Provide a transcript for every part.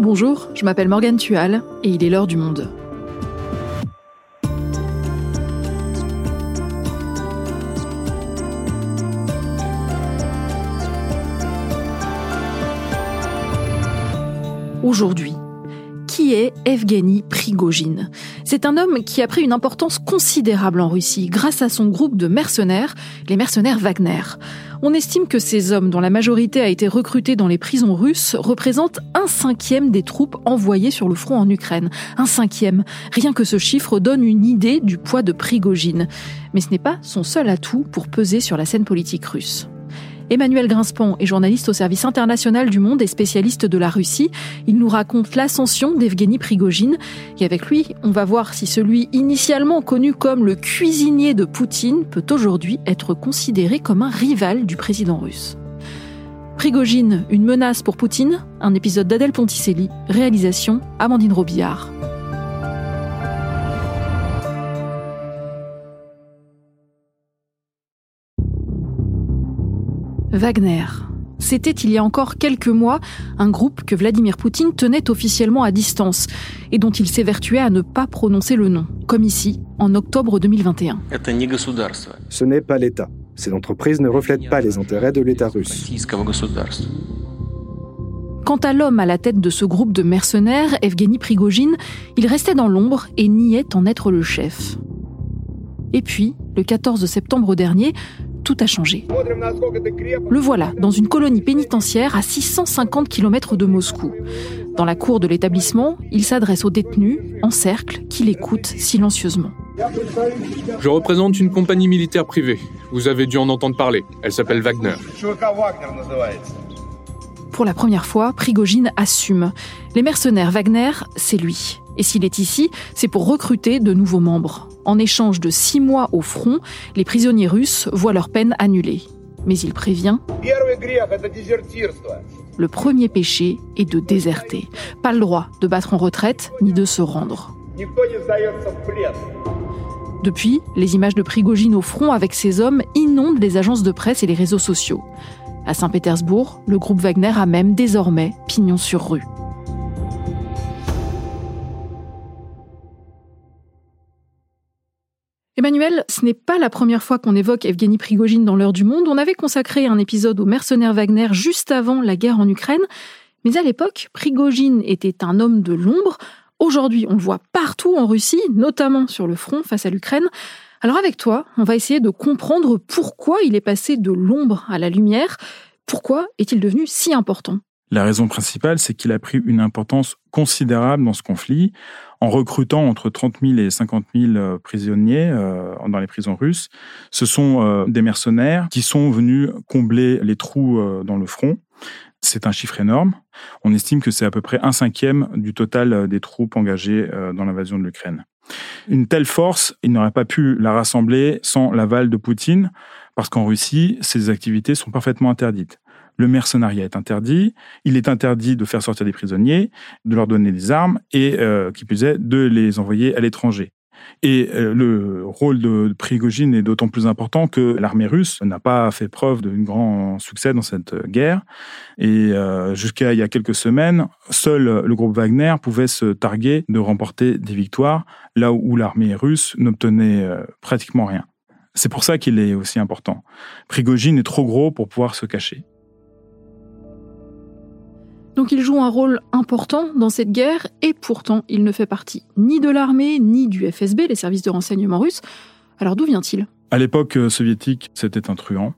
Bonjour, je m'appelle Morgane Tual et il est l'heure du monde. Aujourd'hui, est Evgeny Prigogine C'est un homme qui a pris une importance considérable en Russie grâce à son groupe de mercenaires, les mercenaires Wagner. On estime que ces hommes, dont la majorité a été recrutée dans les prisons russes, représentent un cinquième des troupes envoyées sur le front en Ukraine. Un cinquième. Rien que ce chiffre donne une idée du poids de Prigogine. Mais ce n'est pas son seul atout pour peser sur la scène politique russe. Emmanuel Grinspan est journaliste au service international du monde et spécialiste de la Russie. Il nous raconte l'ascension d'Evgeny Prigogine. Et avec lui, on va voir si celui initialement connu comme le cuisinier de Poutine peut aujourd'hui être considéré comme un rival du président russe. Prigogine, une menace pour Poutine Un épisode d'Adèle Ponticelli, réalisation Amandine Robillard. Wagner. C'était il y a encore quelques mois un groupe que Vladimir Poutine tenait officiellement à distance et dont il s'évertuait à ne pas prononcer le nom, comme ici, en octobre 2021. Ce n'est pas l'État. Ces entreprises ne reflètent pas les intérêts de l'État russe. Quant à l'homme à la tête de ce groupe de mercenaires, Evgeny Prigogine, il restait dans l'ombre et niait en être le chef. Et puis, le 14 septembre dernier, tout a changé. Le voilà dans une colonie pénitentiaire à 650 km de Moscou. Dans la cour de l'établissement, il s'adresse aux détenus, en cercle, qui l'écoutent silencieusement. Je représente une compagnie militaire privée. Vous avez dû en entendre parler. Elle s'appelle Wagner. Pour la première fois, Prigogine assume. Les mercenaires Wagner, c'est lui. Et s'il est ici, c'est pour recruter de nouveaux membres. En échange de six mois au front, les prisonniers russes voient leur peine annulée. Mais il prévient Le premier péché est de déserter. Pas le droit de battre en retraite ni de se rendre. Depuis, les images de Prigogine au front avec ses hommes inondent les agences de presse et les réseaux sociaux. À Saint-Pétersbourg, le groupe Wagner a même désormais pignon sur rue. Emmanuel, ce n'est pas la première fois qu'on évoque Evgeny Prigogine dans l'heure du monde. On avait consacré un épisode aux mercenaires Wagner juste avant la guerre en Ukraine. Mais à l'époque, Prigogine était un homme de l'ombre. Aujourd'hui, on le voit partout en Russie, notamment sur le front face à l'Ukraine. Alors avec toi, on va essayer de comprendre pourquoi il est passé de l'ombre à la lumière. Pourquoi est-il devenu si important? La raison principale, c'est qu'il a pris une importance considérable dans ce conflit en recrutant entre 30 000 et 50 000 euh, prisonniers euh, dans les prisons russes. Ce sont euh, des mercenaires qui sont venus combler les trous dans le front. C'est un chiffre énorme. On estime que c'est à peu près un cinquième du total des troupes engagées dans l'invasion de l'Ukraine. Une telle force, il n'aurait pas pu la rassembler sans l'aval de Poutine, parce qu'en Russie, ces activités sont parfaitement interdites le mercenariat est interdit, il est interdit de faire sortir des prisonniers, de leur donner des armes et, euh, qui plus est, de les envoyer à l'étranger. Et euh, le rôle de Prigogine est d'autant plus important que l'armée russe n'a pas fait preuve d'un grand succès dans cette guerre. Et euh, jusqu'à il y a quelques semaines, seul le groupe Wagner pouvait se targuer de remporter des victoires, là où l'armée russe n'obtenait pratiquement rien. C'est pour ça qu'il est aussi important. Prigogine est trop gros pour pouvoir se cacher. Donc il joue un rôle important dans cette guerre et pourtant il ne fait partie ni de l'armée ni du FSB, les services de renseignement russes. Alors d'où vient-il? À l'époque euh, soviétique, c'était un truand.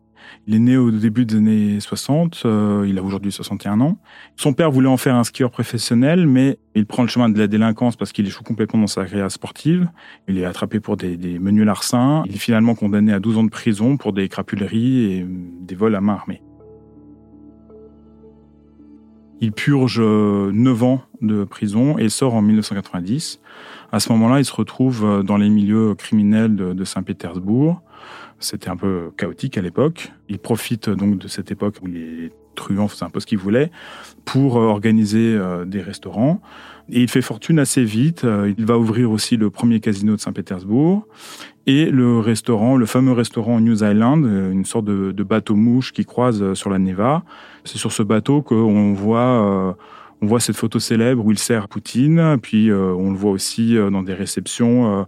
Il est né au début des années 60, euh, il a aujourd'hui 61 ans. Son père voulait en faire un skieur professionnel, mais il prend le chemin de la délinquance parce qu'il échoue complètement dans sa carrière sportive. Il est attrapé pour des, des menus larcins. Il est finalement condamné à 12 ans de prison pour des crapuleries et des vols à main armée. Il purge 9 euh, ans de prison et sort en 1990. À ce moment-là, il se retrouve euh, dans les milieux criminels de, Saint-Pétersbourg. C'était un peu chaotique à l'époque. Il profite donc de cette époque où les truands faisaient un peu ce qu'ils voulaient pour euh, organiser des restaurants. Et il fait fortune assez vite. Il va ouvrir aussi le premier casino de Saint-Pétersbourg et le restaurant, le fameux restaurant New Island, une sorte de, bateau mouche qui croise sur la Neva. C'est sur ce bateau qu'on voit, euh, On voit cette photo célèbre où il sert Poutine, puis on le voit aussi dans des réceptions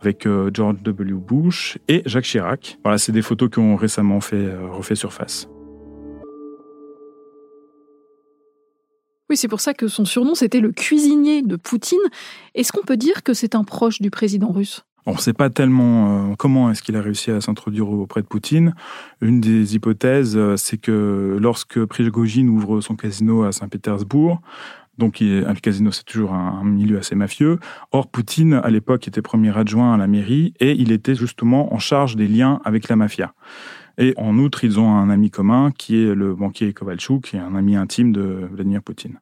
avec George W. Bush et Jacques Chirac. Voilà, c'est des photos qui ont récemment fait refait surface. Oui, c'est pour ça que son surnom, c'était le cuisinier de Poutine. Est-ce qu'on peut dire que c'est un proche du président russe? On ne sait pas tellement euh, comment est-ce qu'il a réussi à s'introduire auprès de Poutine. Une des hypothèses, euh, c'est que lorsque Prigogine ouvre son casino à Saint-Pétersbourg, donc un casino c'est toujours un, milieu assez mafieux. Or Poutine à l'époque était premier adjoint à la mairie et il était justement en charge des liens avec la mafia. Et en outre, ils ont un ami commun qui est le banquier Kovalchuk, qui est un ami intime de Vladimir Poutine.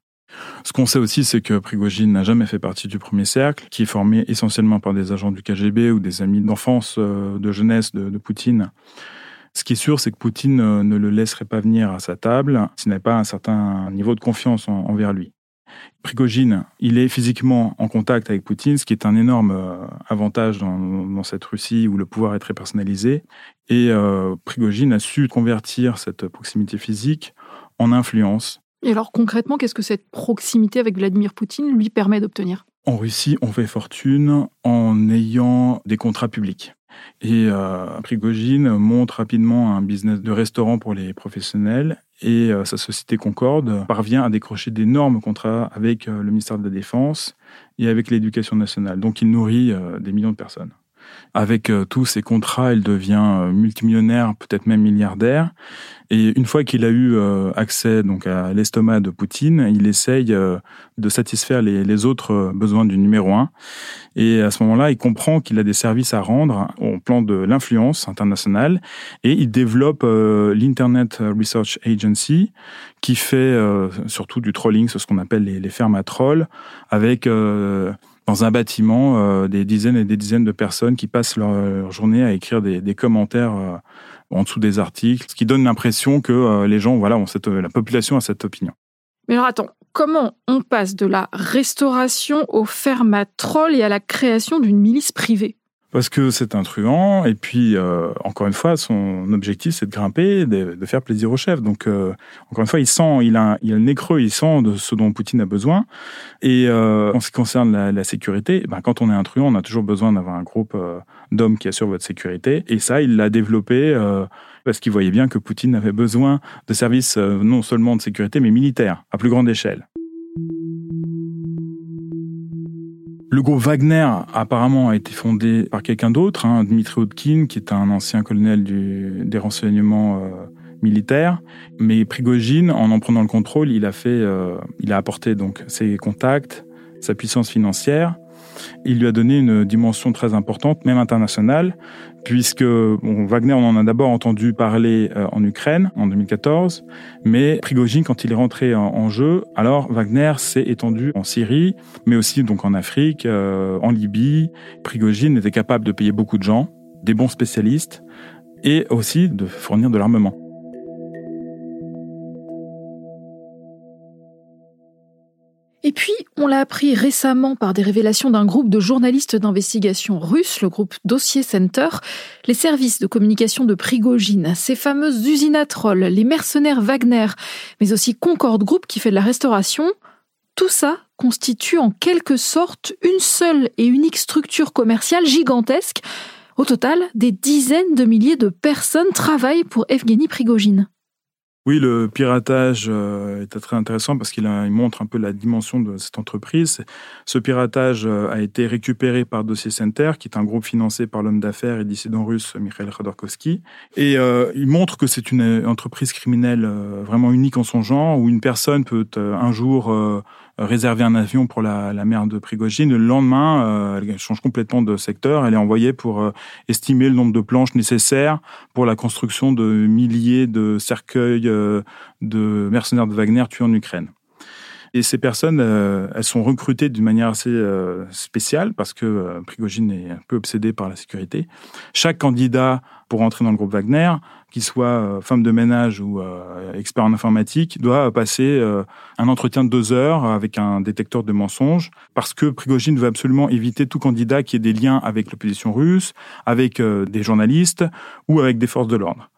Ce qu'on sait aussi, c'est que Prigogine n'a jamais fait partie du premier cercle, qui est formé essentiellement par des agents du KGB ou des amis d'enfance, euh, de jeunesse de, Poutine. Ce qui est sûr, c'est que Poutine euh, ne le laisserait pas venir à sa table s'il n'avait pas un certain niveau de confiance envers lui. Prigogine, il est physiquement en contact avec Poutine, ce qui est un énorme euh, avantage dans, cette Russie où le pouvoir est très personnalisé. Et euh, Prigogine a su convertir cette proximité physique en influence. Et alors concrètement, qu'est-ce que cette proximité avec Vladimir Poutine lui permet d'obtenir? En Russie, on fait fortune en ayant des contrats publics. Et euh, monte rapidement un business de restaurant pour les professionnels et euh, sa société Concorde parvient à décrocher d'énormes contrats avec euh, le ministère de la Défense et avec l'éducation nationale. Donc il nourrit euh, des millions de personnes. Avec euh, tous ces contrats, il devient euh, multimillionnaire, peut-être même milliardaire. Et une fois qu'il a eu euh, accès donc à l'estomac de Poutine, il essaye de satisfaire les, autres besoins du numéro un. Et à ce moment-là, il comprend qu'il a des services à rendre au plan de l'influence internationale et il développe l'Internet Research Agency qui fait surtout du trolling, ce qu'on appelle les, les fermes à trolls, avec dans un bâtiment euh, des dizaines et des dizaines de personnes qui passent leur, journée à écrire des, commentaires euh, en dessous des articles, ce qui donne l'impression que euh, les gens, voilà, ont cette, la population a cette opinion. Mais alors attends, comment on passe de la restauration au fermatrol et à la création d'une milice privée? Parce que c'est un truand, et puis, euh, encore une fois, son objectif, c'est de grimper, de, faire plaisir au chef. Donc, euh, encore une fois, il sent, il a, il a le nez creux, il sent de ce dont Poutine a besoin. Et euh, en ce qui concerne la, la sécurité, ben, quand on est un truand, on a toujours besoin d'avoir un groupe euh, d'hommes qui assurent votre sécurité. Et ça, il l'a développé euh, parce qu'il voyait bien que Poutine avait besoin de services non seulement de sécurité, mais militaires, à plus grande échelle. Le groupe Wagner, apparemment, a été fondé par quelqu'un d'autre, hein, Dmitri Hodkin, qui est un ancien colonel du, des renseignements euh, militaires. Mais Prigogine, en en prenant le contrôle, il a fait, euh, il a apporté donc ses contacts, sa puissance financière, il lui a donné une dimension très importante, même internationale, puisque Wagner, on en a d'abord entendu parler euh, en Ukraine en 2014, mais Prigogine, quand il est rentré en, jeu, alors Wagner s'est étendu en Syrie, mais aussi donc en Afrique, euh, en Libye. Prigogine était capable de payer beaucoup de gens, des bons spécialistes, et aussi de fournir de l'armement. Et puis, on l'a appris récemment par des révélations d'un groupe de journalistes d'investigation russes, le groupe Dossier Center, les services de communication de Prigogine, ces fameuses usines à trolls, les mercenaires Wagner, mais aussi Concorde Group qui fait de la restauration, tout ça constitue en quelque sorte une seule et unique structure commerciale gigantesque. Au total, des dizaines de milliers de personnes travaillent pour Evgeny Prigogine. Oui, le piratage euh, est très intéressant parce qu'il montre un peu la dimension de cette entreprise. Ce piratage euh, a été récupéré par Dossier Center, qui est un groupe financé par l'homme d'affaires et dissident russe Mikhail Khodorkovsky. Et euh, il montre que c'est une entreprise criminelle vraiment unique en son genre, où une personne peut un jour réserver un avion pour la, la mère de Prigogine. Le lendemain, euh, elle change complètement de secteur. Elle est envoyée pour euh, estimer le nombre de planches nécessaires pour la construction de milliers de cercueils euh, de mercenaires de Wagner tués en Ukraine. Et ces personnes, elles sont recrutées d'une manière assez spéciale parce que Prigogine est un peu obsédé par la sécurité. Chaque candidat pour entrer dans le groupe Wagner qu'il soit euh, femme de ménage ou euh, expert en informatique, doit passer euh, un entretien de deux heures avec un détecteur de mensonges, parce que Prigogine veut absolument éviter tout candidat qui ait des liens avec l'opposition russe, avec des journalistes ou avec des forces de l'ordre.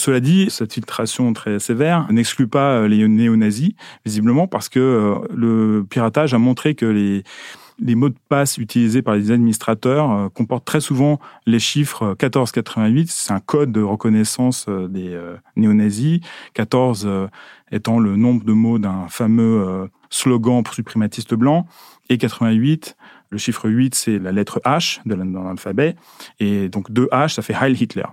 Cela dit, cette filtration très sévère n'exclut pas les néo-nazis, visiblement, parce que le piratage a montré que les, mots de passe utilisés par les administrateurs euh, comportent très souvent les chiffres 1488. C'est un code de reconnaissance euh, des euh, néo-nazis. 14 étant le nombre de mots d'un fameux slogan suprématiste blanc. Et 88, le chiffre 8, c'est la lettre H de l'alphabet. Et donc 2 H, ça fait Heil Hitler.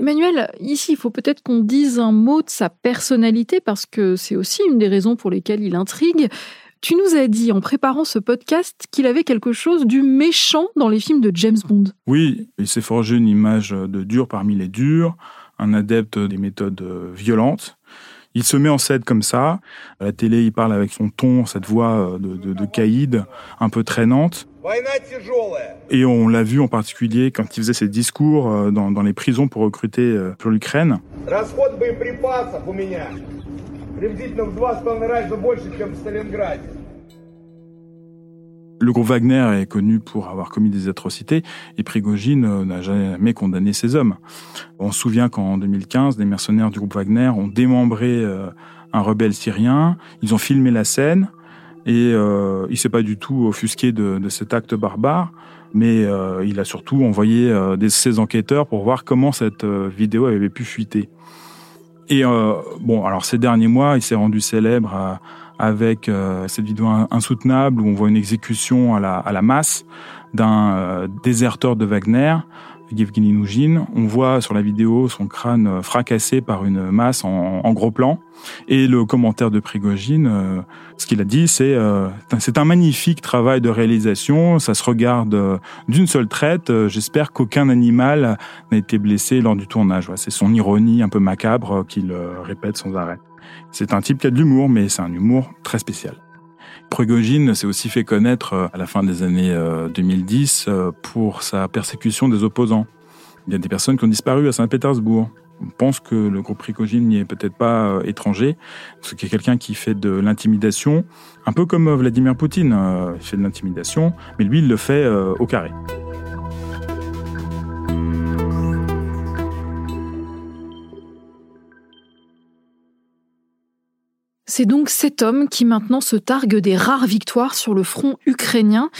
Emmanuel, ici, il faut peut-être qu'on dise un mot de sa personnalité parce que c'est aussi une des raisons pour lesquelles il intrigue. Tu nous as dit en préparant ce podcast qu'il avait quelque chose du méchant dans les films de James Bond. Oui, il s'est forgé une image de dur parmi les durs, un adepte des méthodes violentes. Il se met en scène comme ça. À la télé, il parle avec son ton, cette voix de, de, de caïd, un peu traînante. Et on l'a vu en particulier quand il faisait ses discours euh, dans, dans les prisons pour recruter euh, pour l'Ukraine. Le groupe Wagner est connu pour avoir commis des atrocités et Prigogine euh, n'a jamais condamné ses hommes. On se souvient qu'en 2015, des mercenaires du groupe Wagner ont démembré euh, un rebelle syrien, ils ont filmé la scène et euh, il s'est pas du tout offusqué de, cet acte barbare, mais euh, il a surtout envoyé des, ses enquêteurs pour voir comment cette vidéo avait pu fuiter. Et euh, bon, alors ces derniers mois, il s'est rendu célèbre euh, avec euh, cette vidéo insoutenable où on voit une exécution à la masse d'un déserteur de Wagner Yevgeny. On voit sur la vidéo son crâne euh, fracassé par une masse en, gros plan. Et le commentaire de Prigogine, euh, ce qu'il a dit, c'est euh, c'est un magnifique travail de réalisation. Ça se regarde d'une seule traite. J'espère qu'aucun animal n'a été blessé lors du tournage. c'est son ironie un peu macabre qu'il répète sans arrêt. C'est un type qui a de l'humour, mais c'est un humour très spécial. Prigogine s'est aussi fait connaître euh, à la fin des années 2010 euh, euh, pour sa persécution des opposants. Il y a des personnes qui ont disparu à Saint-Pétersbourg. On pense que le groupe Prigogine n'y est peut-être pas étranger. C'est quelqu'un qui fait de l'intimidation, un peu comme Vladimir Poutine. Il fait de l'intimidation, mais lui, il le fait au carré. C'est donc cet homme qui maintenant se targue des rares victoires sur le front ukrainien.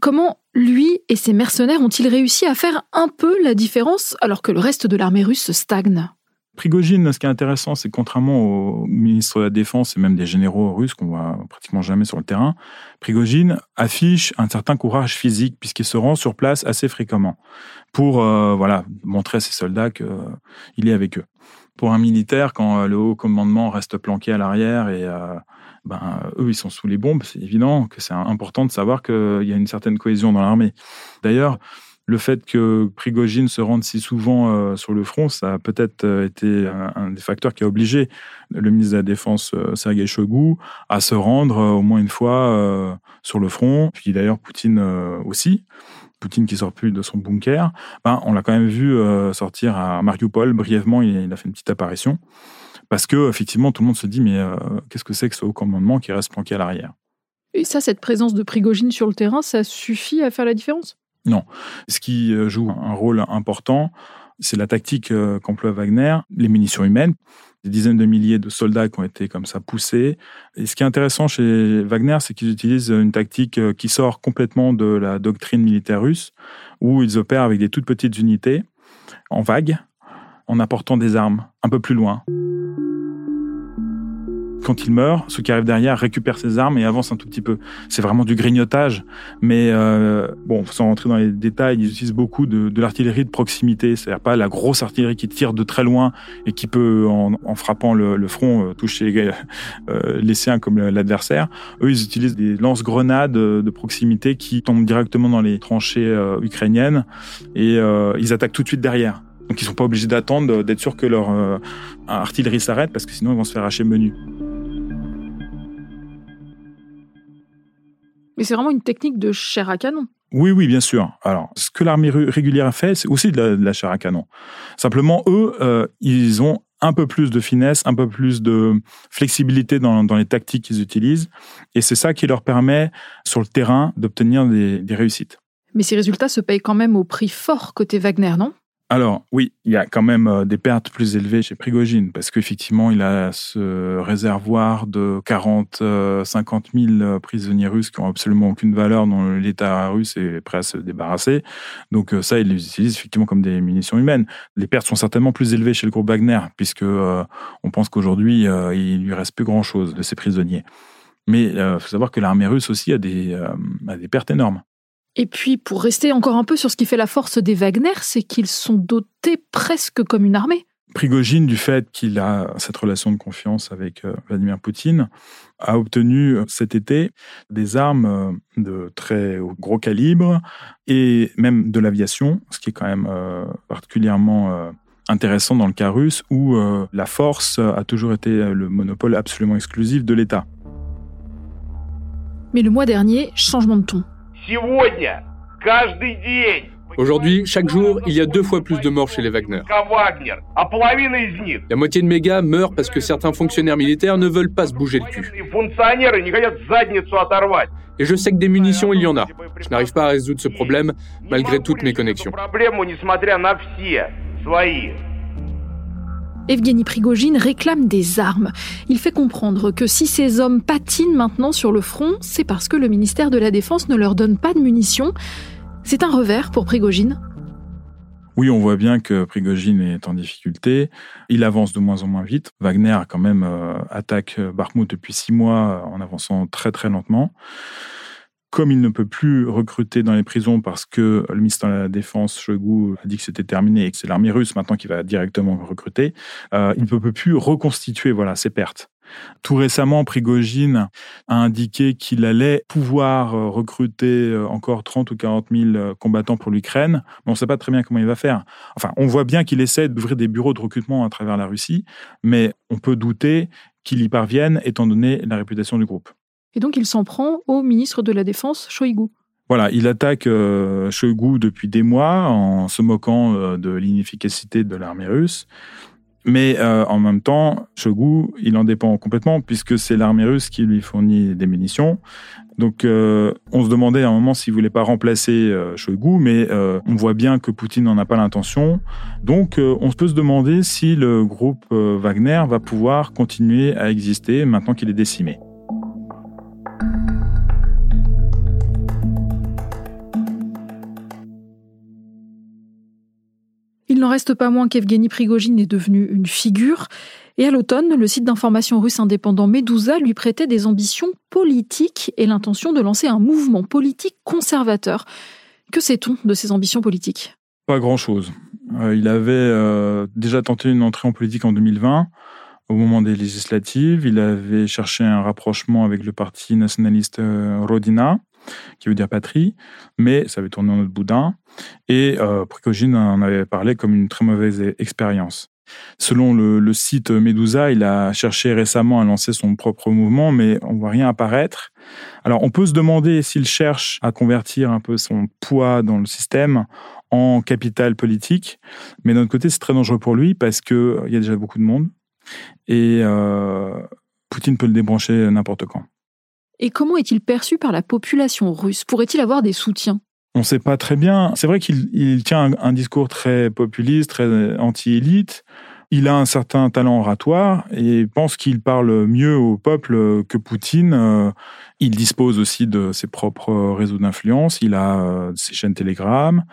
Comment lui et ses mercenaires ont-ils réussi à faire un peu la différence alors que le reste de l'armée russe stagne? Prigogine, ce qui est intéressant, c'est contrairement au ministre de la Défense et même des généraux russes qu'on voit pratiquement jamais sur le terrain, Prigogine affiche un certain courage physique puisqu'il se rend sur place assez fréquemment pour euh, voilà montrer à ses soldats qu'il est avec eux pour un militaire, quand euh, le haut commandement reste planqué à l'arrière et euh, ben, eux, ils sont sous les bombes, c'est évident que c'est important de savoir qu'il y a une certaine cohésion dans l'armée. D'ailleurs, le fait que Prigogine se rende si souvent euh, sur le front, ça a peut-être été un, des facteurs qui a obligé le ministre de la Défense, Sergei Shoigu, à se rendre au moins une fois sur le front, puis d'ailleurs Poutine aussi. Poutine qui sort plus de son bunker, ben, on l'a quand même vu euh, sortir à Mariupol. Brièvement, il, a fait une petite apparition. Parce que effectivement, tout le monde se dit mais euh, qu'est-ce que c'est que ce haut commandement qui reste planqué à l'arrière? Et ça, cette présence de Prigogine sur le terrain, ça suffit à faire la différence? Non. Ce qui euh, joue un rôle important, c'est la tactique qu'emploie Wagner, les munitions humaines des dizaines de milliers de soldats qui ont été comme ça poussés. Et ce qui est intéressant chez Wagner, c'est qu'ils utilisent une tactique euh, qui sort complètement de la doctrine militaire russe, où ils opèrent avec des toutes petites unités, en vague, en apportant des armes un peu plus loin quand il meurt, ceux qui arrivent derrière récupèrent ses armes et avancent un tout petit peu. C'est vraiment du grignotage, mais euh, bon, sans rentrer dans les détails, ils utilisent beaucoup de, l'artillerie de proximité, c'est-à-dire pas la grosse artillerie qui tire de très loin et qui peut, en, frappant le, front, euh, toucher euh, les siens comme l'adversaire. Eux, ils utilisent des lance-grenades de proximité qui tombent directement dans les tranchées euh, ukrainiennes et euh, ils attaquent tout de suite derrière. Donc ils sont pas obligés d'attendre d'être sûr que leur artillerie s'arrête parce que sinon ils vont se faire hacher menu. Mais c'est vraiment une technique de chair à canon. Oui, oui, bien sûr. Alors, ce que l'armée régulière a fait, c'est aussi de la, chair à canon. Simplement, eux, euh, ils ont un peu plus de finesse, un peu plus de flexibilité dans, les tactiques qu'ils utilisent. Et c'est ça qui leur permet, sur le terrain, d'obtenir des, des réussites. Mais ces résultats se payent quand même au prix fort côté Wagner, non? Alors oui, il y a quand même euh, des pertes plus élevées chez Prigogine, parce qu'effectivement, il a ce réservoir de 40, 50 000 prisonniers russes qui ont absolument aucune valeur dont l'État russe est prêt à se débarrasser. Donc euh, ça, il les utilise effectivement comme des munitions humaines. Les pertes sont certainement plus élevées chez le groupe Wagner, puisque euh, on pense qu'aujourd'hui, il lui reste plus grand-chose de ces prisonniers. Mais il faut savoir que l'armée russe aussi a des, a des pertes énormes. Et puis, pour rester encore un peu sur ce qui fait la force des Wagner, c'est qu'ils sont dotés presque comme une armée. Prigogine, du fait qu'il a cette relation de confiance avec euh, Vladimir Poutine, a obtenu euh, cet été des armes euh, de très gros calibre et même de l'aviation, ce qui est quand même particulièrement intéressant dans le cas russe où la force a toujours été le monopole absolument exclusif de l'État. Mais le mois dernier, changement de ton. Aujourd'hui, chaque jour, il y a deux fois plus de morts chez les Wagner. La moitié de mes gars meurent parce que certains fonctionnaires militaires ne veulent pas se bouger le cul. Et je sais que des munitions, il y en a. Je n'arrive pas à résoudre ce problème malgré toutes mes connexions. Evgeny Prigogine réclame des armes. Il fait comprendre que si ces hommes patinent maintenant sur le front, c'est parce que le ministère de la Défense ne leur donne pas de munitions. C'est un revers pour Prigogine oui, on voit bien que Prigogine est en difficulté. Il avance de moins en moins vite. Wagner, quand même, euh, attaque Bakhmut depuis six mois en avançant très très lentement comme il ne peut plus recruter dans les prisons parce que le ministre de la Défense, Shoigu, a dit que c'était terminé et que c'est l'armée russe maintenant qui va directement recruter, euh, il ne peut plus reconstituer voilà ses pertes. Tout récemment, Prigogine a indiqué qu'il allait pouvoir euh, recruter euh, encore 30 ou 40 000 combattants pour l'Ukraine, mais on ne sait pas très bien comment il va faire. Enfin, on voit bien qu'il essaie d'ouvrir des bureaux de recrutement à travers la Russie, mais on peut douter qu'il y parvienne étant donné la réputation du groupe. Et donc il s'en prend au ministre de la Défense, Shoigu. Voilà, il attaque euh, Shoigu depuis des mois en se moquant euh, de l'inefficacité de l'armée russe. Mais euh, en même temps, Shoigu, il en dépend complètement puisque c'est l'armée russe qui lui fournit des munitions. Donc on se demandait à un moment s'il voulait pas remplacer Shoigu, mais on voit bien que Poutine n'en a pas l'intention. Donc on peut se demander si le groupe Wagner va pouvoir continuer à exister maintenant qu'il est décimé. Il n'en reste pas moins qu'Evgeny Prigogine est devenu une figure. Et à l'automne, le site d'information russe indépendant Medusa lui prêtait des ambitions politiques et l'intention de lancer un mouvement politique conservateur. Que sait-on de ces ambitions politiques? Pas grand-chose. Euh, il avait euh, déjà tenté une entrée en politique en 2020 au moment des législatives. Il avait cherché un rapprochement avec le parti nationaliste euh, Rodina qui veut dire patrie, mais ça avait tourné en autre boudin. Et euh, en avait parlé comme une très mauvaise expérience. Selon le, site Medusa, il a cherché récemment à lancer son propre mouvement, mais on voit rien apparaître. Alors, on peut se demander s'il cherche à convertir un peu son poids dans le système en capital politique, mais d'un autre côté, c'est très dangereux pour lui parce qu'il y a déjà beaucoup de monde et euh, Poutine peut le débrancher n'importe quand. Et comment est-il perçu par la population russe? Pourrait-il avoir des soutiens? On ne sait pas très bien. C'est vrai qu'il tient un, discours très populiste, très anti-élite. Il a un certain talent oratoire et pense qu'il parle mieux au peuple que Poutine. Il dispose aussi de ses propres réseaux d'influence. Il a euh, ses chaînes Telegram.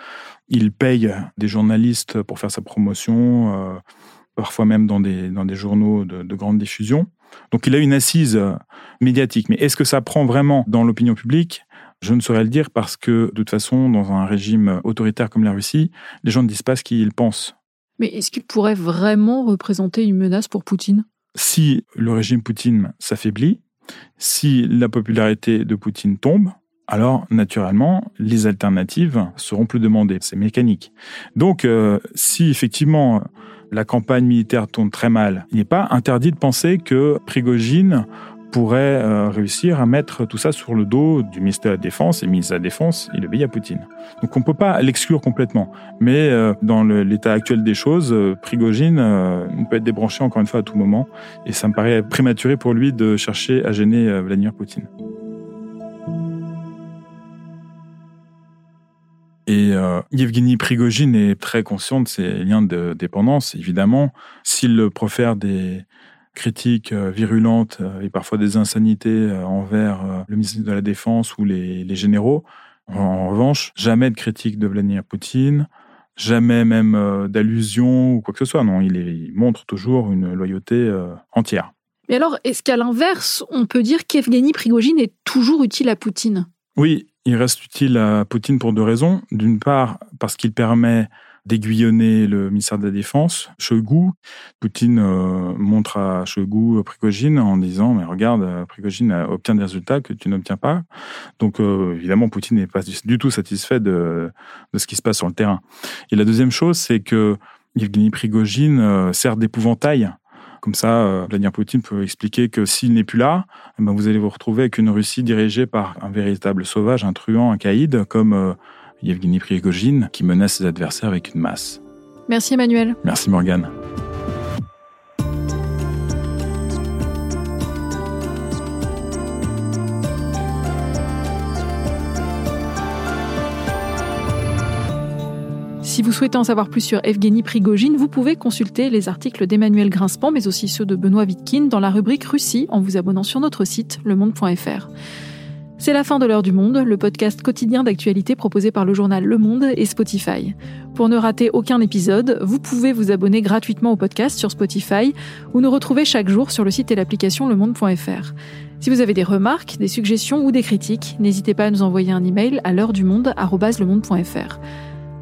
Il paye des journalistes pour faire sa promotion, euh, parfois même dans des, dans des journaux de grande diffusion. Donc il a une assise euh, médiatique. Mais est-ce que ça prend vraiment dans l'opinion publique? Je ne saurais le dire parce que, de toute façon, dans un régime autoritaire comme la Russie, les gens ne disent pas ce qu'ils pensent. Mais est-ce qu'il pourrait vraiment représenter une menace pour Poutine? Si le régime Poutine s'affaiblit, si la popularité de Poutine tombe, alors naturellement, les alternatives seront plus demandées. C'est mécanique. Donc, euh, si effectivement la campagne militaire tourne très mal. Il n'est pas interdit de penser que Prigogine pourrait euh, réussir à mettre tout ça sur le dos du ministère de la Défense, et le de la Défense, il obéit à Poutine. Donc on ne peut pas l'exclure complètement. Mais euh, dans l'état actuel des choses, euh, Prigogine peut être débranché encore une fois à tout moment, et ça me paraît prématuré pour lui de chercher à gêner Vladimir Poutine. Et euh, Yevgeny Prigogine est très conscient de ses liens de dépendance, évidemment. S'il profère des critiques euh, virulentes euh, et parfois des insanités euh, envers le ministre de la Défense ou les, les généraux, en revanche, jamais de critique de Vladimir Poutine, jamais même d'allusion ou quoi que ce soit. Non, il, est, il montre toujours une loyauté entière. Mais alors, est-ce qu'à l'inverse, on peut dire qu'Evgeny Prigogine est toujours utile à Poutine? Oui, il reste utile à Poutine pour deux raisons. D'une part, parce qu'il permet d'aiguillonner le ministère de la Défense, Shoigu. Poutine euh, montre à Shoigu Prigogine en disant mais regarde, Prigogine obtient des résultats que tu n'obtiens pas. Donc euh, évidemment, Poutine n'est pas du tout satisfait de, de ce qui se passe sur le terrain. Et la deuxième chose, c'est que Yevgeny Prigogine euh, sert d'épouvantail comme ça, Vladimir Poutine peut expliquer que s'il n'est plus là, eh ben, vous allez vous retrouver avec une Russie dirigée par un véritable sauvage, un truand, un caïd, comme Yevgeny Prigogine, qui menace ses adversaires avec une masse. Merci Emmanuel. Merci Morgane. Si vous souhaitez en savoir plus sur Evgeny Prigogine, vous pouvez consulter les articles d'Emmanuel Grinspan, mais aussi ceux de Benoît Vitkin dans la rubrique Russie en vous abonnant sur notre site lemonde.fr. C'est la fin de l'heure du monde, le podcast quotidien d'actualité proposé par le journal Le Monde et Spotify. Pour ne rater aucun épisode, vous pouvez vous abonner gratuitement au podcast sur Spotify ou nous retrouver chaque jour sur le site et l'application lemonde.fr. Si vous avez des remarques, des suggestions ou des critiques, n'hésitez pas à nous envoyer un email à l'heure du monde @lemonde.fr.